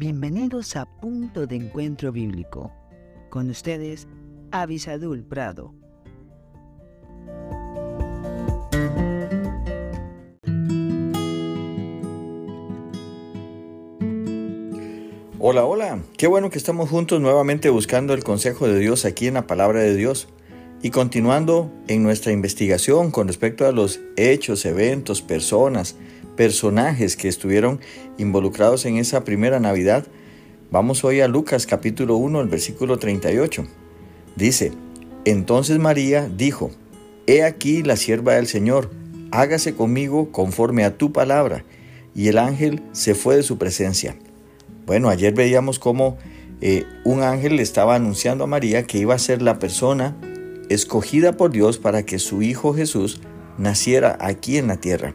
Bienvenidos a Punto de Encuentro Bíblico. Con ustedes, Avisadul Prado. Hola, hola. Qué bueno que estamos juntos nuevamente buscando el consejo de Dios aquí en la palabra de Dios. Y continuando en nuestra investigación con respecto a los hechos, eventos, personas, personajes que estuvieron involucrados en esa primera Navidad, vamos hoy a Lucas capítulo 1, el versículo 38. Dice, entonces María dijo, He aquí la sierva del Señor, hágase conmigo conforme a tu palabra. Y el ángel se fue de su presencia. Bueno, ayer veíamos cómo eh, un ángel le estaba anunciando a María que iba a ser la persona escogida por Dios para que su Hijo Jesús naciera aquí en la tierra.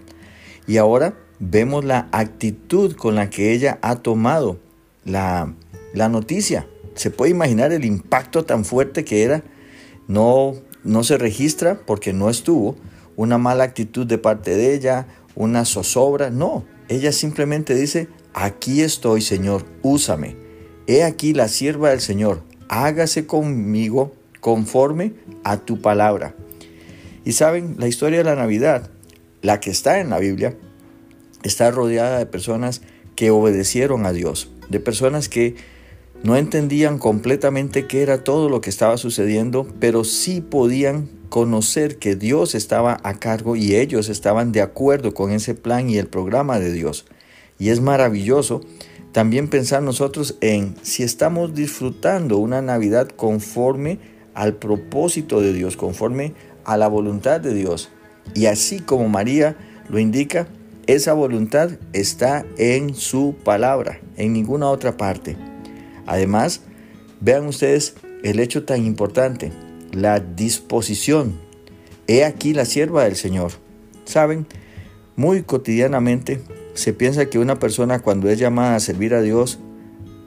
Y ahora vemos la actitud con la que ella ha tomado la, la noticia. Se puede imaginar el impacto tan fuerte que era. No, no se registra porque no estuvo una mala actitud de parte de ella, una zozobra. No, ella simplemente dice, Aquí estoy, Señor, úsame. He aquí la sierva del Señor, hágase conmigo conforme a tu palabra. Y saben, la historia de la Navidad, la que está en la Biblia, está rodeada de personas que obedecieron a Dios, de personas que no entendían completamente qué era todo lo que estaba sucediendo, pero sí podían conocer que Dios estaba a cargo y ellos estaban de acuerdo con ese plan y el programa de Dios. Y es maravilloso también pensar nosotros en si estamos disfrutando una Navidad conforme al propósito de Dios, conforme a la voluntad de Dios. Y así como María lo indica, esa voluntad está en su palabra, en ninguna otra parte. Además, vean ustedes el hecho tan importante, la disposición. He aquí la sierva del Señor. Saben, muy cotidianamente se piensa que una persona cuando es llamada a servir a Dios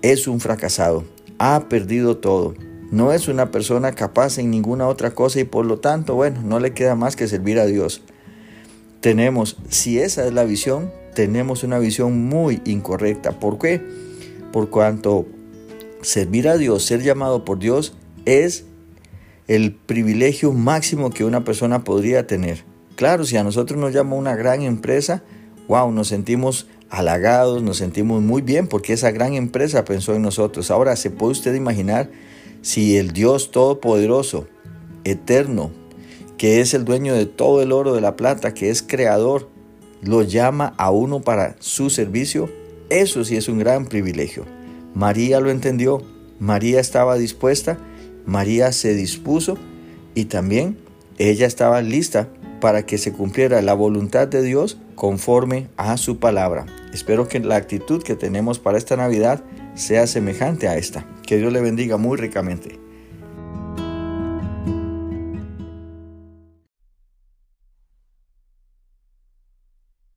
es un fracasado, ha perdido todo, no es una persona capaz en ninguna otra cosa y por lo tanto, bueno, no le queda más que servir a Dios. Tenemos, si esa es la visión, tenemos una visión muy incorrecta. ¿Por qué? Por cuanto servir a Dios, ser llamado por Dios, es el privilegio máximo que una persona podría tener. Claro, si a nosotros nos llama una gran empresa, wow, nos sentimos halagados, nos sentimos muy bien porque esa gran empresa pensó en nosotros. Ahora, ¿se puede usted imaginar si el Dios Todopoderoso, eterno, que es el dueño de todo el oro de la plata, que es creador, lo llama a uno para su servicio? Eso sí es un gran privilegio. María lo entendió, María estaba dispuesta, María se dispuso y también ella estaba lista para que se cumpliera la voluntad de Dios conforme a su palabra. Espero que la actitud que tenemos para esta Navidad sea semejante a esta. Que Dios le bendiga muy ricamente.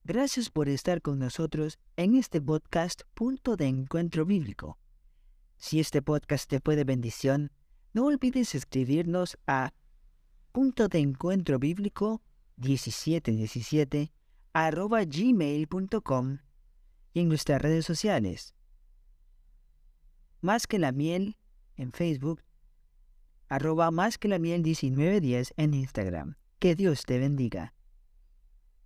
Gracias por estar con nosotros en este podcast Punto de Encuentro Bíblico. Si este podcast te fue de bendición, no olvides escribirnos a punto de encuentro bíblico 1717 arroba gmail.com y en nuestras redes sociales. Más que la miel en Facebook, arroba más que la miel 1910 en Instagram. Que Dios te bendiga.